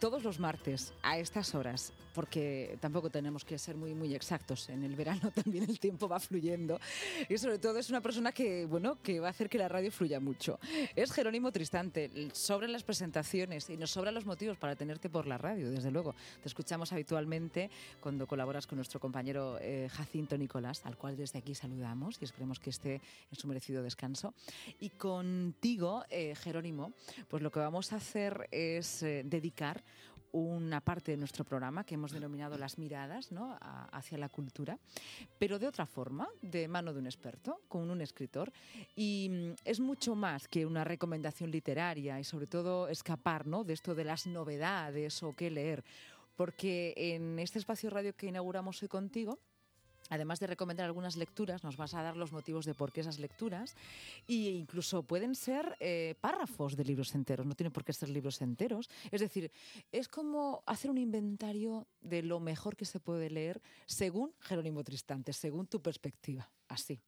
todos los martes a estas horas, porque tampoco tenemos que ser muy, muy exactos. En el verano también el tiempo va fluyendo y sobre todo es una persona que, bueno, que va a hacer que la radio fluya mucho. Es Jerónimo Tristante. Sobran las presentaciones y nos sobran los motivos para tenerte por la radio, desde luego. Te escuchamos habitualmente cuando colaboras con nuestro compañero eh, Jacinto Nicolás, al cual desde aquí saludamos y esperemos que esté en su merecido descanso. Y contigo, eh, Jerónimo, pues lo que vamos a hacer es eh, dedicar una parte de nuestro programa que hemos denominado las miradas ¿no? hacia la cultura, pero de otra forma, de mano de un experto, con un escritor. Y mm, es mucho más que una recomendación literaria y sobre todo escapar ¿no? de esto de las novedades o qué leer, porque en este espacio radio que inauguramos hoy contigo, Además de recomendar algunas lecturas, nos vas a dar los motivos de por qué esas lecturas e incluso pueden ser eh, párrafos de libros enteros, no tienen por qué ser libros enteros. Es decir, es como hacer un inventario de lo mejor que se puede leer según Jerónimo Tristante, según tu perspectiva. Así.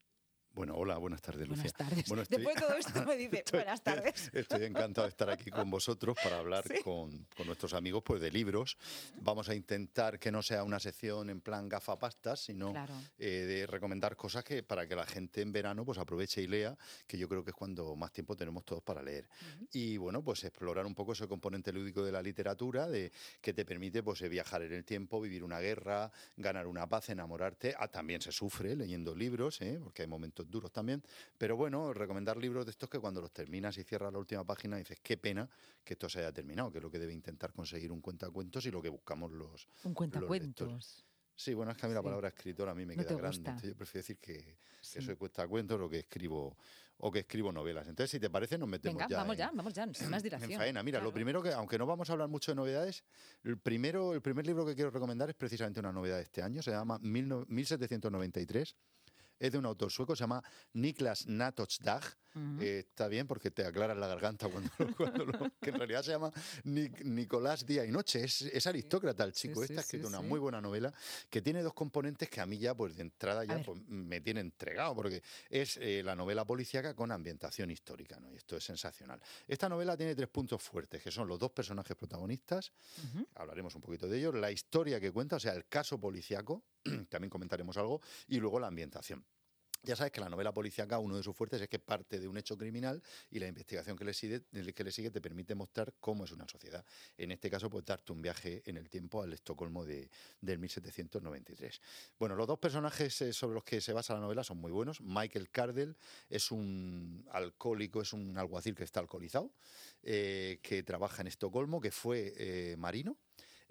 Bueno, hola, buenas tardes, Lucia. Buenas tardes. Después de todo esto me dice, buenas tardes. Estoy encantado de estar aquí con vosotros para hablar con, nuestros amigos pues, de libros. Vamos a intentar que no sea una sección en plan gafapastas, sino eh, de recomendar cosas que para que la gente en verano pues aproveche y lea, que yo creo que es cuando más tiempo tenemos todos para leer. Y bueno, pues explorar un poco ese componente lúdico de la literatura, de que te permite pues viajar en el tiempo, vivir una guerra, ganar una paz, enamorarte. Ah, también se sufre leyendo libros, ¿eh? porque hay momentos duros también. Pero bueno, recomendar libros de estos que cuando los terminas y cierras la última página dices, qué pena que esto se haya terminado, que es lo que debe intentar conseguir un cuentacuentos y lo que buscamos los. Un cuentacuentos. Sí, bueno, es que a mí la palabra escritor a mí me queda grande. yo prefiero decir que, eso cuesta cuentos o que escribo o que escribo novelas. Entonces, si te parece, nos metemos Venga, Vamos ya, vamos ya, sin más dilación. En faena. Mira, lo primero que, aunque no vamos a hablar mucho de novedades, el primero, el primer libro que quiero recomendar es precisamente una novedad de este año. Se llama 1793 es de un autor sueco, se llama Niklas Natochdag. Eh, está bien porque te aclaras la garganta cuando, lo, que en realidad se llama Nicolás Día y Noche. Es, aristócrata el chico. este ha escrito una muy buena novela que tiene dos componentes que a mí ya, pues de entrada, ya pues, me tiene entregado, porque es eh, la novela policíaca con ambientación histórica, ¿no? Y esto es sensacional. Esta novela tiene tres puntos fuertes, que son los dos personajes protagonistas, hablaremos un poquito de ellos, la historia que cuenta, o sea, el caso policíaco, también comentaremos algo, y luego la ambientación. Ya sabes que la novela policíaca, uno de sus fuertes es que parte de un hecho criminal y la investigación que le sigue, te permite mostrar cómo es una sociedad. En este caso, pues darte un viaje en el tiempo al Estocolmo de, del 1793. Bueno, los dos personajes eh, sobre los que se basa la novela son muy buenos. Michael Cardell es un alcohólico, es un alguacil que está alcoholizado, eh, que trabaja en Estocolmo, que fue eh, marino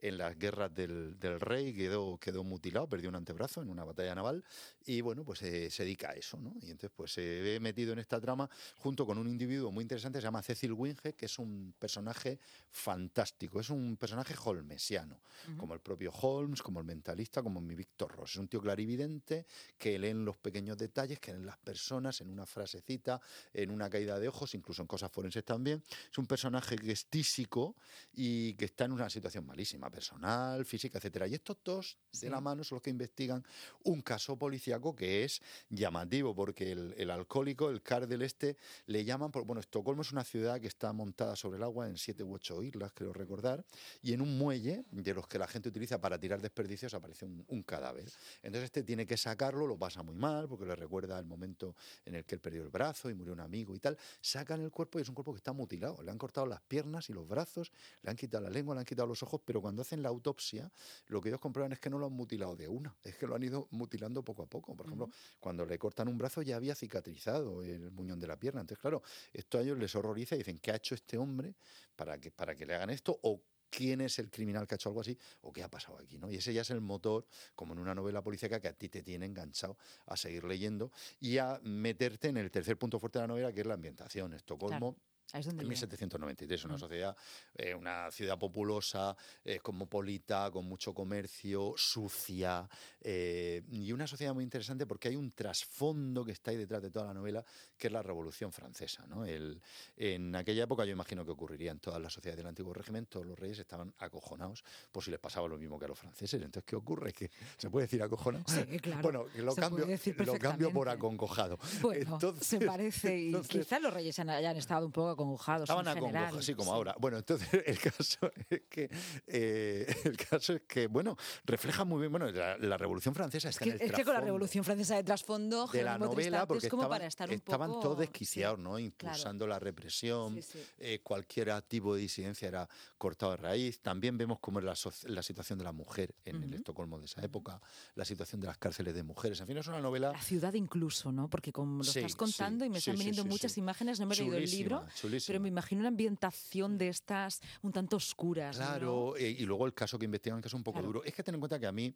en las guerras del, rey, quedó, quedó mutilado, perdió un antebrazo en una batalla naval y bueno, pues eh, se dedica a eso, ¿no? Y entonces pues se ve metido en esta trama junto con un individuo muy interesante, se llama Cecil Winge, que es un personaje fantástico, es un personaje holmesiano, como el propio Holmes, como el mentalista, como mi Víctor Ross. Es un tío clarividente que lee en los pequeños detalles, que leen las personas, en una frasecita, en una caída de ojos, incluso en cosas forenses también. Es un personaje que es tísico y que está en una situación malísima personal, física, etcétera. Y estos dos de la mano son los que investigan un caso policíaco que es llamativo, porque el, alcohólico, el car del este, le llaman, bueno, Estocolmo es una ciudad que está montada sobre el agua en siete u ocho islas, creo recordar, y en un muelle de los que la gente utiliza para tirar desperdicios aparece un, cadáver. Entonces este tiene que sacarlo, lo pasa muy mal, porque le recuerda el momento en el que él perdió el brazo y murió un amigo y tal. Sacan el cuerpo y es un cuerpo que está mutilado. Le han cortado las piernas y los brazos, le han quitado la lengua, le han quitado los ojos, pero cuando hacen la autopsia, lo que ellos comprueban es que no lo han mutilado de una, es que lo han ido mutilando poco a poco. Por ejemplo, cuando le cortan un brazo ya había cicatrizado el muñón de la pierna. Entonces, claro, esto a ellos les horroriza y dicen, ¿qué ha hecho este hombre para que, para que le hagan esto? ¿O quién es el criminal que ha hecho algo así o qué ha pasado aquí, ¿no? Y ese ya es el motor, como en una novela policíaca, que a ti te tiene enganchado a seguir leyendo y a meterte en el tercer punto fuerte de la novela, que es la ambientación. Estocolmo. En 1793, una mm. sociedad, eh, una ciudad populosa, eh, cosmopolita, con mucho comercio, sucia, eh, y una sociedad muy interesante porque hay un trasfondo que está ahí detrás de toda la novela, que es la Revolución Francesa. ¿no? El, en aquella época yo imagino que ocurriría en todas las sociedades del antiguo régimen, todos los reyes estaban acojonados por si les pasaba lo mismo que a los franceses. Entonces, ¿qué ocurre? ¿Que ¿Se puede decir acojonado? Sí, claro. Bueno, lo, cambio, lo cambio por aconcojado. Bueno, se parece, y quizás los reyes hayan estado un poco acongojados. Estaban en general, acongojados, así como sí. ahora. Bueno, entonces el caso es que, eh, el caso es que, bueno, refleja muy bien, bueno, la, la Revolución Francesa Es está que, en el es que con la Revolución Francesa de trasfondo, de la novela porque es como estaban, para estar un estaban poco... todos desquiciados, ¿no? Impulsando la represión, Sí, sí. eh, cualquier activo de disidencia era cortado de raíz. También vemos cómo es la, soci- la situación de la mujer en el. Estocolmo de esa época, la situación de las cárceles de mujeres. En fin, es una novela La ciudad incluso, ¿no? Porque como lo Sí, estás contando y me están viniendo muchas imágenes, no me he leído el libro, chulísima, pero me imagino una ambientación de estas un tanto oscuras. ¿no? Claro, eh, y luego el caso que investigan, que es un poco Claro. duro. Es que ten en cuenta que a mí,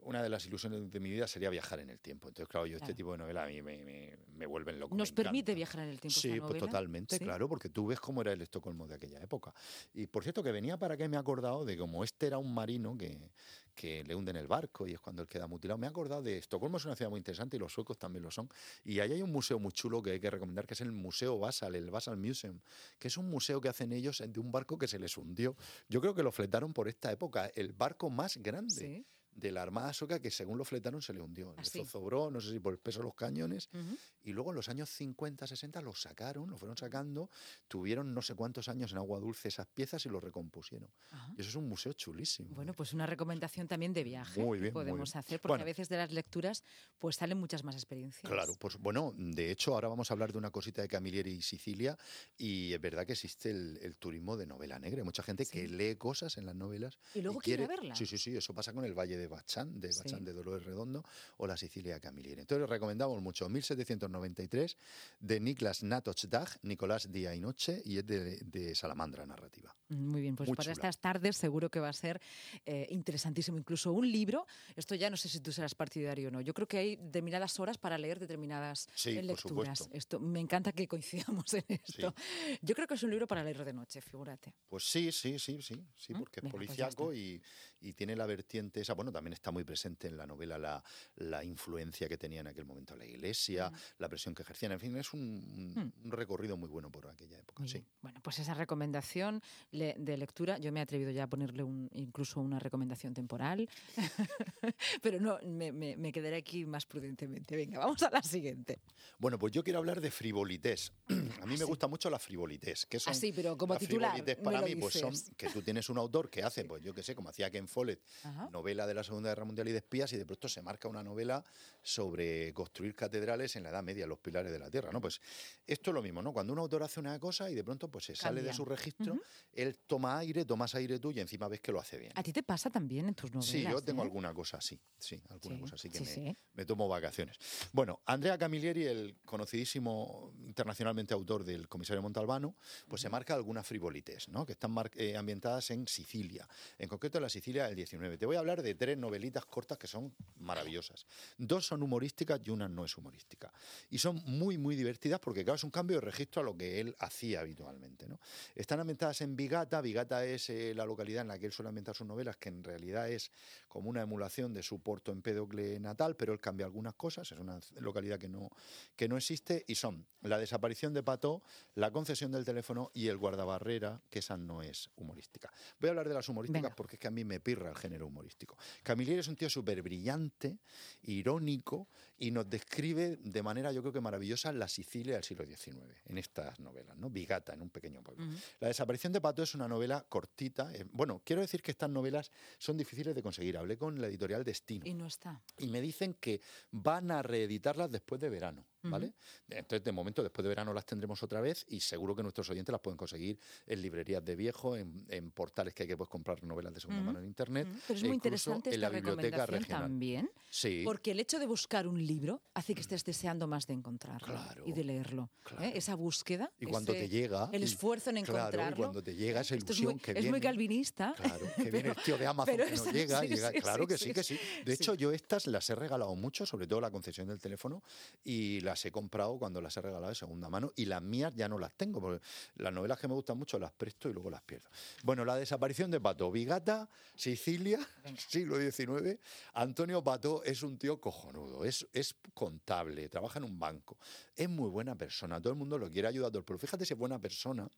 una de las ilusiones de mi vida sería viajar en el tiempo. Entonces, claro, yo este tipo de novela a mí me, me, me vuelven loco. me Nos permite encanta. viajar en el tiempo. Sí, esta pues totalmente, Sí. claro, porque tú ves cómo era el Estocolmo de aquella época. Y por cierto, que venía para que me he acordado de cómo este era un marino que, que le hunden el barco y es cuando él queda mutilado. Me he acordado de Estocolmo, es una ciudad muy interesante y los suecos también lo son. Y ahí hay un museo muy chulo que hay que recomendar, que es el Museo Basal, el Basal Museum, que es un museo que hacen ellos de un barco que se les hundió. Yo creo que lo fletaron por esta época, el barco más grande Sí. De la Armada Sueca que según lo fletaron se le hundió. Le ¿Ah, zozobró, no sé si por el peso de los cañones, Ujú. y luego en los años 50, 60 lo sacaron, lo fueron sacando, tuvieron no sé cuántos años en agua dulce esas piezas y lo recompusieron. Ajá. Y eso es un museo chulísimo. Bueno, pues una recomendación también de viaje Muy que bien, muy podemos bien. hacer, porque Bueno. a veces de las lecturas pues salen muchas más experiencias. Claro, pues bueno, de hecho ahora vamos a hablar de una cosita de Camilleri y Sicilia y es verdad que existe el, el turismo de novela negra. Hay mucha gente que Sí. lee cosas en las novelas Y luego quiere verla. Sí, sí, sí, eso pasa con el Valle de Bachán, de Sí. Bachán de Dolores Redondo o la Sicilia Camilleri. Entonces recomendamos mucho. 1793 de Niklas Natochdaj, Nicolás Día y Noche y es de, de Salamandra Narrativa. Muy bien, pues Muy para chula. estas tardes seguro que va a ser eh, interesantísimo. Incluso un libro, esto ya no sé si tú serás partidario o no. Yo creo que hay determinadas horas para leer determinadas Sí, por lecturas. supuesto. Esto, me encanta que coincidamos en esto. Yo creo que es un libro para leer de noche, figúrate. Pues sí, sí, sí, sí, sí, ¿Mm? porque es Venga, pues ya policiaco y, y tiene la vertiente esa. Bueno, también está muy presente en la novela la, la influencia que tenía en aquel momento la iglesia, la presión que ejercían. En fin, es un, un recorrido muy bueno por aquella época. Sí. Bueno, pues esa recomendación de lectura, yo me he atrevido ya a ponerle un, incluso una recomendación temporal, pero no, me, me- me quedaré aquí más prudentemente. Venga, vamos a la siguiente. Bueno, pues yo quiero hablar de frivolités. A mí me sí. gusta mucho la frivolités. ¿Qué son Ah, sí, pero como titular, frivolités me para lo mí, pues son que tú tienes un autor que hace, pues yo qué sé, como hacía Ken Follett, Ajá. novela de la Segunda Guerra Mundial y de espías, y de pronto se marca una novela sobre construir catedrales en la Edad Media, los pilares de la Tierra, ¿no? Pues esto es lo mismo, ¿no? Cuando un autor hace una cosa y de pronto pues se sale de su registro, él toma aire, tomas aire tú y encima ves que lo hace bien. ¿A ti te pasa también en tus novelas? Sí, yo tengo eh? alguna cosa así, sí, alguna Sí, cosa así que sí, me, sí. me tomo vacaciones. Bueno, Andrea Camilleri, el conocidísimo internacionalmente autor del Comisario Montalbano, pues se marca algunas frivolites, ¿no? Que están eh, ambientadas en Sicilia, en concreto en la Sicilia del 19. Te voy a hablar de tres novelitas cortas que son maravillosas. Dos son humorísticas y una no es humorística. Y son muy, muy divertidas porque, claro, es un cambio de registro a lo que él hacía habitualmente, ¿no? Están ambientadas en Vigata. Vigata es eh, la localidad en la que él suele ambientar sus novelas, que en realidad es como una emulación de su Porto Empédocle natal, pero él cambia algunas cosas. Es una localidad que no, que no existe y son la desaparición de Pato, la concesión del teléfono y el guardabarrera, que esa no es humorística. Voy a hablar de las humorísticas Venga. porque es que a mí me pirra el género humorístico. Camilleri es un tío súper brillante, irónico y nos describe de manera yo creo que maravillosa la Sicilia del siglo XIX en estas novelas, ¿no? Vigata, en un pequeño pueblo. La desaparición de Pato es una novela cortita. eh, bueno, quiero decir que estas novelas son difíciles de conseguir. Hablé con la editorial Destino Y no está. y me dicen que van a reeditarlas después de verano, ¿vale? Entonces, de momento, después de verano las tendremos otra vez y seguro que nuestros oyentes las pueden conseguir en librerías de viejo, en, en portales que hay que pues, comprar novelas de segunda mano en internet. Pero es e muy interesante en la esta biblioteca recomendación regional. también, Sí. porque el hecho de buscar un libro hace que estés deseando más de encontrarlo Claro, y de leerlo. ¿eh? claro. Esa búsqueda. Y cuando ese- te llega. El esfuerzo en claro, encontrarlo. y cuando te llega esa Esto es ilusión muy, que es viene. muy calvinista. Claro, que viene el tío de Amazon que no llega, sí, llega- sí, claro que sí, que sí. De hecho, yo estas las he regalado mucho, sobre todo la concesión del teléfono, y las he comprado cuando las he regalado de segunda mano, y las mías ya no las tengo, porque las novelas que me gustan mucho las presto y luego las pierdo. Bueno, la desaparición de Pato, Vigata, Sicilia, siglo XIX. Antonio Pato es un tío cojonudo, es, es contable, trabaja en un banco, es muy buena persona, todo el mundo lo quiere ayudar, a todo el- pero fíjate si es buena persona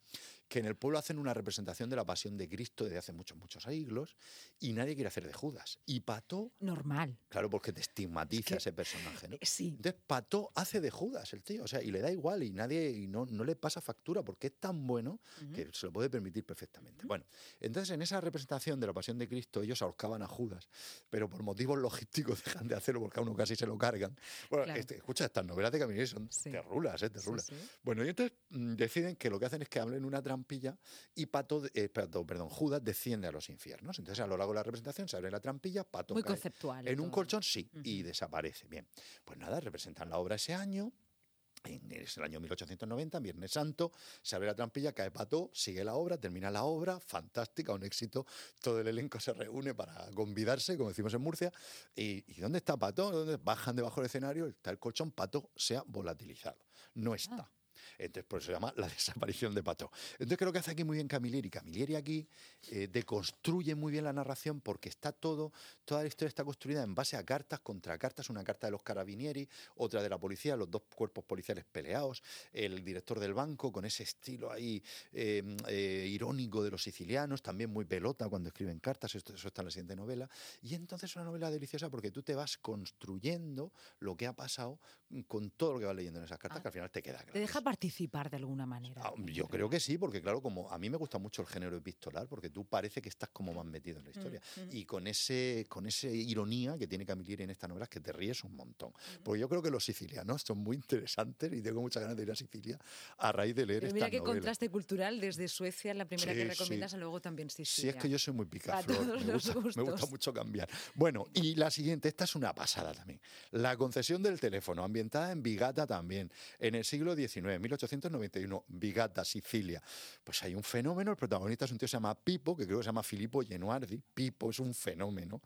que en el pueblo hacen una representación de la pasión de Cristo desde hace muchos, muchos siglos y nadie quiere hacer de Judas. Y Pato... Normal. Claro, porque te estigmatiza ese personaje, ¿no? Eh, sí. Entonces Pato hace de Judas el tío, o sea, y le da igual y nadie y no, no le pasa factura porque es tan bueno que se lo puede permitir perfectamente. Bueno, entonces en esa representación de la pasión de Cristo ellos ahorcaban a Judas, pero por motivos logísticos dejan de hacerlo porque a uno casi se lo cargan. Bueno, este, escucha, estas novelas de Camille son terrulas, ¿eh? Terrulas. Bueno, y entonces mm, deciden que lo que hacen es que hablen una trampilla y Pato, eh, perdón, Judas desciende a los infiernos. Entonces a lo largo de la representación se abre la trampilla, Pato Muy cae conceptual. en un colchón, sí, y desaparece. Bien, pues nada, representan la obra ese año. En es el año 1890, Viernes Santo, se abre la trampilla, cae Pato, sigue la obra, termina la obra, fantástica, un éxito. Todo el elenco se reúne para convidarse, como decimos en Murcia. ¿Y, y dónde está Pato? ¿Dónde? Bajan debajo del escenario, está el colchón, Pato se ha volatilizado. No está. Entonces, por eso se llama la desaparición de Pato. Entonces, creo que hace aquí muy bien Camilleri. Camilleri aquí eh, deconstruye muy bien la narración porque está todo, toda la historia está construida en base a cartas contra cartas. Una carta de los carabinieri, otra de la policía, los dos cuerpos policiales peleados, el director del banco con ese estilo ahí eh, eh, irónico de los sicilianos, también muy pelota cuando escriben cartas. Esto, eso está en la siguiente novela. Y entonces es una novela deliciosa porque tú te vas construyendo lo que ha pasado con todo lo que vas leyendo en esas cartas, Ah. que al final te queda Te claro. deja participar de alguna manera. Ah, Yo creo que sí, porque claro, como a mí me gusta mucho el género epistolar, porque tú parece que estás como más metido en la historia. Y con ese, con esa ironía que tiene Camilleri en esta novela, es que te ríes un montón. Porque yo creo que los sicilianos son muy interesantes y tengo muchas ganas de ir a Sicilia a raíz de leer Pero esta mira qué novela. contraste cultural desde Suecia, la primera Sí, que sí. recomiendas, a luego también Sí, Sicilia. es que yo soy muy picaflor. todos Me me gusta mucho cambiar. Bueno, y la siguiente, esta es una pasada también. La concesión del teléfono, ambientada en Vigata también, en el siglo XIX, 1891, Vigata, Sicilia. Pues hay un fenómeno, el protagonista es un tío que se llama Pipo, que creo que se llama Filippo Genuardi. Pipo es un fenómeno.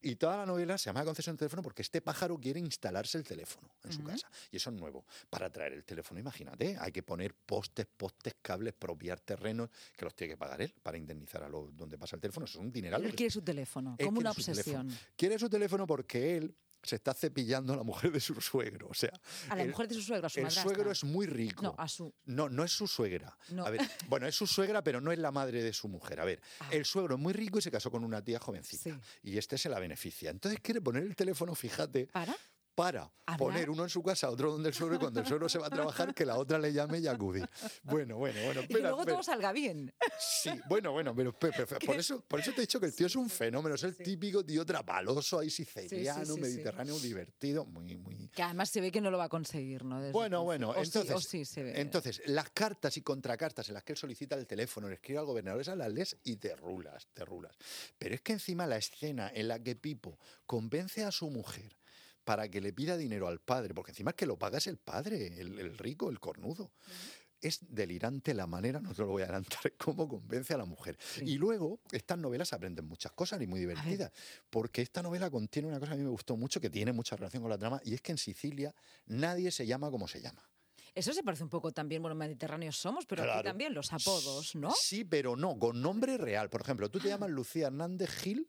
Y toda la novela se llama concesión del teléfono porque este pájaro quiere instalarse el teléfono en su casa. Y eso es nuevo. Para traer el teléfono, imagínate, hay que poner postes, postes, cables, propiar terrenos, que los tiene que pagar él para indemnizar a los donde pasa el teléfono. Eso es un dineral. Él quiere su teléfono, él como una su obsesión. Quiere su teléfono porque él se está cepillando a la mujer de su suegro. O sea, A la el- mujer de su suegro, a su el madrastra. suegro es muy rico. No, a su... No, no es su suegra. No. A ver, bueno, es su suegra, pero no es la madre de su mujer. A ver, Ah. el suegro es muy rico y se casó con una tía jovencita. Sí. Y este se la beneficia. Entonces quiere poner el teléfono, fíjate, ¿Para? Para ¿Hablar? poner uno en su casa, otro donde el suegro, y cuando el suegro se va a trabajar, que la otra le llame y acudir. Bueno, bueno, bueno. Y que espera, luego espera. todo salga bien. Sí, bueno, bueno, pero, pero- pero por, eso, por eso te he dicho que el tío es un fenómeno, es el Sí. típico tío trapaloso, ahí siciliano, sí, sí. mediterráneo, divertido, muy, muy... Que además se ve que no lo va a conseguir, ¿no? Desde Bueno, bueno, O sí- entonces, se ve. entonces, las cartas y contracartas en las que él solicita el teléfono, le escribe al gobernador, esas las lees y te rulas, te rulas. Pero es que encima la escena en la que Pipo convence a su mujer para que le pida dinero al padre, porque encima es que lo paga es el padre, el, el rico, el cornudo. Es delirante la manera, no te lo voy a adelantar, cómo convence a la mujer. Sí. Y luego, estas novelas aprenden muchas cosas y muy divertidas, porque esta novela contiene una cosa que a mí me gustó mucho, que tiene mucha relación con la trama, y es que en Sicilia nadie se llama como se llama. Eso se parece un poco también, bueno, mediterráneos somos, pero aquí también los apodos, ¿no? Sí, pero no, con nombre real. Por ejemplo, tú te llamas Lucía Hernández Gil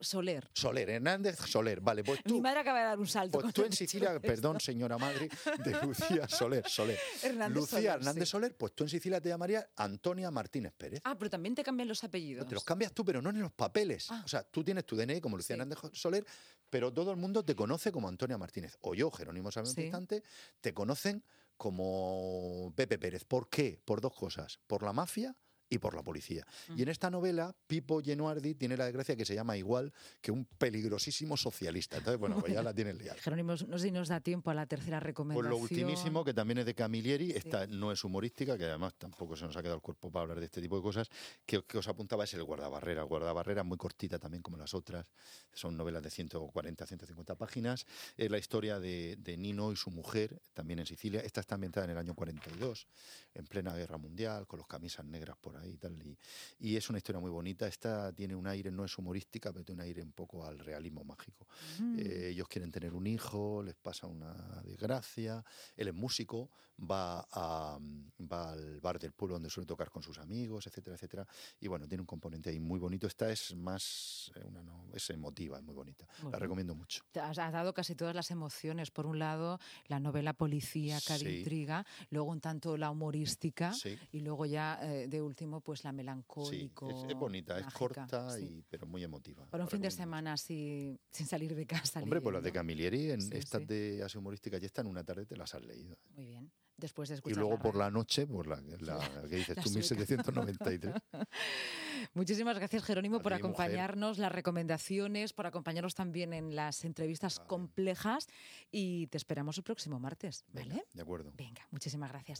Soler. Soler, Hernández Soler. Vale, pues Mi tú, madre acaba de dar un salto. pues tú en Sicilia, esto. perdón, señora madre, de Lucía Soler, Soler. Hernández Lucía Soler, Hernández sí. Soler, pues tú en Sicilia te llamarías Antonia Martínez Pérez. Ah, pero también te cambian los apellidos. Te los cambias tú, pero no en los papeles. Ah. O sea, tú tienes tu DNI como Lucía Sí. Hernández Soler, pero todo el mundo te conoce como Antonia Martínez. O yo, Jerónimo. Instante, te conocen como Pepe Pérez. ¿Por qué? Por dos cosas. Por la mafia y por la policía. Y en esta novela, Pipo Genuardi tiene la desgracia que se llama igual que un peligrosísimo socialista. Entonces, bueno, pues ya la tienes liada. Jerónimo, no sé si nos da tiempo a la tercera Pues recomendación. lo ultimísimo, que también es de Camilleri, esta no es humorística, que además tampoco se nos ha quedado el cuerpo para hablar de este tipo de cosas, que, que os apuntaba es el guardabarrera. El guardabarrera muy cortita también como las otras, son novelas de 140, 150 páginas. Es la historia de, de Nino y su mujer, también en Sicilia. Esta está ambientada en el año 42, en plena guerra mundial, con los camisas negras por ahí y tal. Y, y es una historia muy bonita. Esta tiene un aire, no es humorística, pero tiene un aire un poco al realismo mágico. Mm. Eh, ellos quieren tener un hijo, les pasa una desgracia. Él es músico, va, a, va al bar del pueblo donde suele tocar con sus amigos, etcétera, etcétera. Y bueno, tiene un componente ahí muy bonito. Esta es más eh, una, no- es emotiva, es muy bonita. Muy la recomiendo mucho. Has, has dado casi todas las emociones. Por un lado, la novela policíaca de Sí. intriga, luego un tanto la humorística Sí. y luego ya eh, de último, pues la Sí, es, es bonita, es corta, sí. y, pero muy emotiva. Para un fin de semana así, sin salir de casa. Hombre, pues las de. Camilleri, en Sí, estas de así humorísticas, ya están una tarde, te las has leído. Muy bien. Después de Y escuchar luego por radio. la noche, por la, la que dices tú, sueca. 1793. Muchísimas gracias, Jerónimo, A por mujer. acompañarnos, las recomendaciones, por acompañarnos también en las entrevistas Vale. complejas y te esperamos el próximo martes, ¿vale? De acuerdo. Venga, muchísimas gracias.